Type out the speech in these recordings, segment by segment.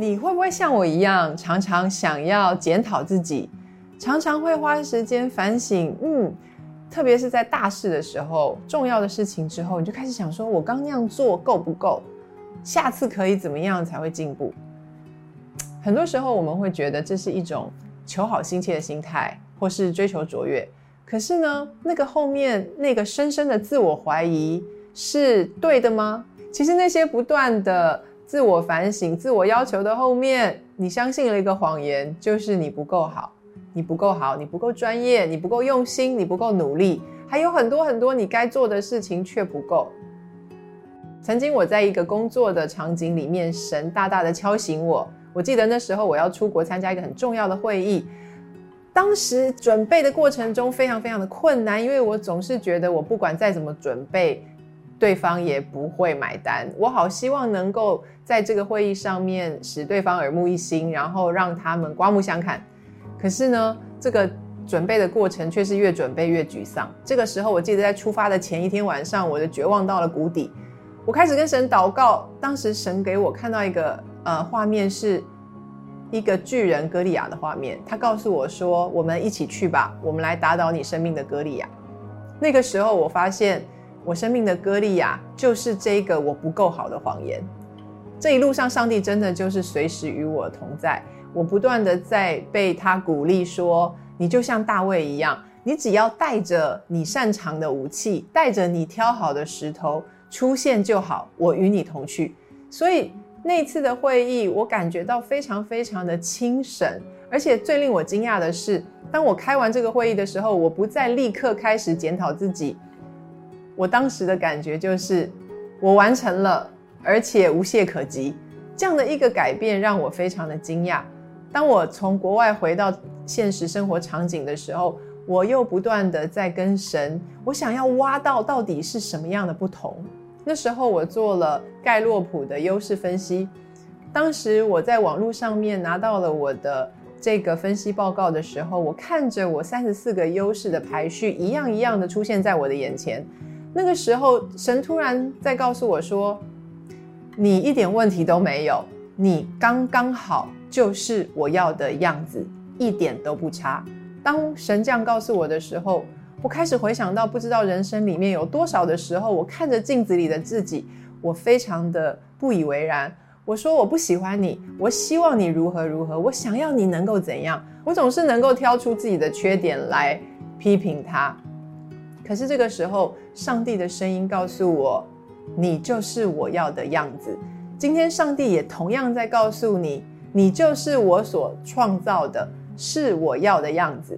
你会不会像我一样，常常想要检讨自己，常常会花时间反省？嗯，特别是在大事的时候，重要的事情之后，你就开始想说：我刚那样做够不够？下次可以怎么样才会进步？很多时候我们会觉得这是一种求好心切的心态，或是追求卓越。可是呢，那个后面那个深深的自我怀疑是对的吗？其实那些不断的。自我反省、自我要求的后面，你相信了一个谎言，就是你不够好，你不够好，你不够专业，你不够用心，你不够努力，还有很多很多你该做的事情却不够。曾经我在一个工作的场景里面，神大大的敲醒我。我记得那时候我要出国参加一个很重要的会议，当时准备的过程中非常非常的困难，因为我总是觉得我不管再怎么准备。对方也不会买单。我好希望能够在这个会议上面使对方耳目一新，然后让他们刮目相看。可是呢，这个准备的过程却是越准备越沮丧。这个时候，我记得在出发的前一天晚上，我的绝望到了谷底。我开始跟神祷告。当时神给我看到一个呃画面，是一个巨人歌利亚的画面。他告诉我说：“我们一起去吧，我们来打倒你生命的歌利亚。”那个时候，我发现。我生命的歌利亚就是这个我不够好的谎言。这一路上，上帝真的就是随时与我同在。我不断的在被他鼓励说：“你就像大卫一样，你只要带着你擅长的武器，带着你挑好的石头出现就好，我与你同去。”所以那次的会议，我感觉到非常非常的精神。而且最令我惊讶的是，当我开完这个会议的时候，我不再立刻开始检讨自己。我当时的感觉就是，我完成了，而且无懈可击。这样的一个改变让我非常的惊讶。当我从国外回到现实生活场景的时候，我又不断的在跟神，我想要挖到到底是什么样的不同。那时候我做了盖洛普的优势分析。当时我在网络上面拿到了我的这个分析报告的时候，我看着我三十四个优势的排序，一样一样的出现在我的眼前。那个时候，神突然在告诉我说：“你一点问题都没有，你刚刚好就是我要的样子，一点都不差。”当神这样告诉我的时候，我开始回想到，不知道人生里面有多少的时候，我看着镜子里的自己，我非常的不以为然。我说我不喜欢你，我希望你如何如何，我想要你能够怎样，我总是能够挑出自己的缺点来批评他。可是这个时候，上帝的声音告诉我：“你就是我要的样子。”今天，上帝也同样在告诉你：“你就是我所创造的，是我要的样子。”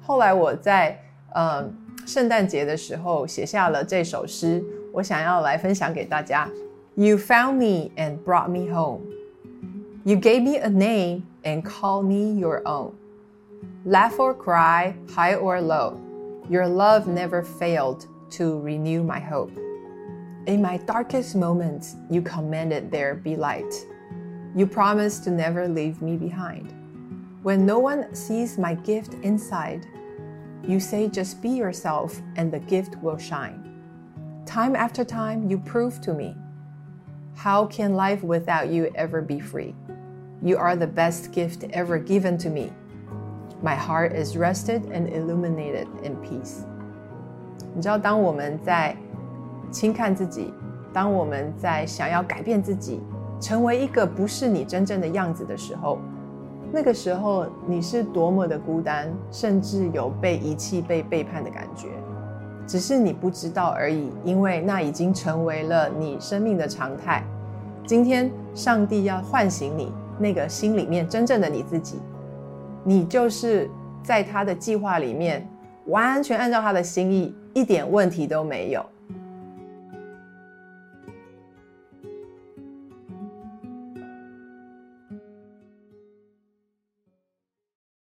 后来，我在呃圣诞节的时候写下了这首诗，我想要来分享给大家：“You found me and brought me home. You gave me a name and called me your own. Laugh or cry, high or low.” Your love never failed to renew my hope. In my darkest moments, you commanded there be light. You promised to never leave me behind. When no one sees my gift inside, you say just be yourself and the gift will shine. Time after time, you prove to me how can life without you ever be free? You are the best gift ever given to me. My heart is rested and illuminated in peace。你知道，当我们在轻看自己，当我们在想要改变自己，成为一个不是你真正的样子的时候，那个时候你是多么的孤单，甚至有被遗弃、被背叛的感觉。只是你不知道而已，因为那已经成为了你生命的常态。今天，上帝要唤醒你那个心里面真正的你自己。你就是在他的计划里面，完全按照他的心意，一点问题都没有。